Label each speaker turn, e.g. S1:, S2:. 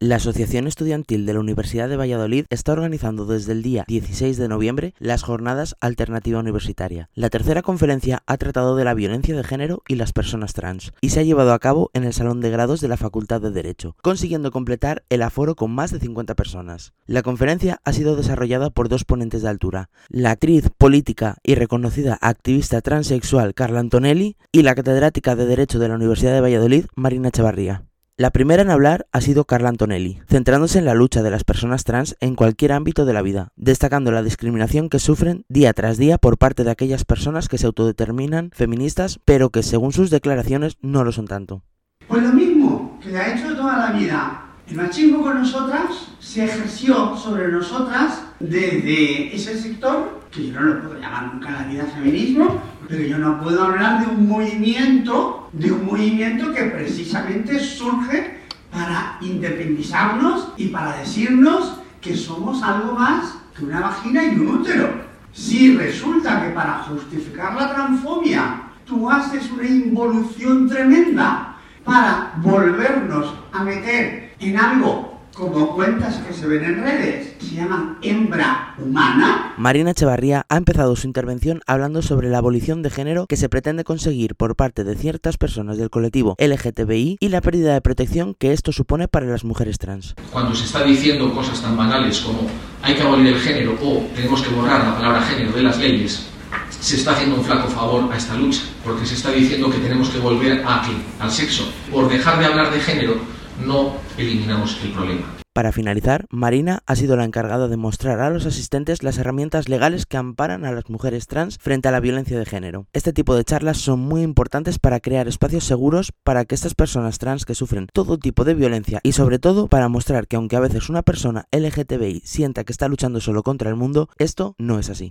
S1: La Asociación Estudiantil de la Universidad de Valladolid está organizando desde el día 16 de noviembre las jornadas Alternativa Universitaria. La tercera conferencia ha tratado de la violencia de género y las personas trans y se ha llevado a cabo en el Salón de Grados de la Facultad de Derecho, consiguiendo completar el aforo con más de 50 personas. La conferencia ha sido desarrollada por dos ponentes de altura, la actriz, política y reconocida activista transexual Carla Antonelli y la catedrática de Derecho de la Universidad de Valladolid Marina Chavarría. La primera en hablar ha sido Carla Antonelli, centrándose en la lucha de las personas trans en cualquier ámbito de la vida, destacando la discriminación que sufren día tras día por parte de aquellas personas que se autodeterminan feministas, pero que según sus declaraciones no lo son tanto.
S2: Pues lo mismo que ha hecho toda la vida. El machismo con nosotras se ejerció sobre nosotras desde ese sector, que yo no lo puedo llamar nunca la vida feminismo, pero yo no puedo hablar de un movimiento, de un movimiento que precisamente surge para independizarnos y para decirnos que somos algo más que una vagina y un útero. Si resulta que para justificar la transfobia tú haces una involución tremenda para volvernos a meter en algo como cuentas que se ven en redes, se llaman hembra humana.
S1: Marina Echevarría ha empezado su intervención hablando sobre la abolición de género que se pretende conseguir por parte de ciertas personas del colectivo LGTBI y la pérdida de protección que esto supone para las mujeres trans.
S3: Cuando se está diciendo cosas tan banales como hay que abolir el género o tenemos que borrar la palabra género de las leyes, se está haciendo un flaco favor a esta lucha, porque se está diciendo que tenemos que volver a qué? Al sexo. Por dejar de hablar de género, no eliminamos el problema.
S1: Para finalizar, Marina ha sido la encargada de mostrar a los asistentes las herramientas legales que amparan a las mujeres trans frente a la violencia de género. Este tipo de charlas son muy importantes para crear espacios seguros para que estas personas trans que sufren todo tipo de violencia y sobre todo para mostrar que aunque a veces una persona LGTBI sienta que está luchando solo contra el mundo, esto no es así.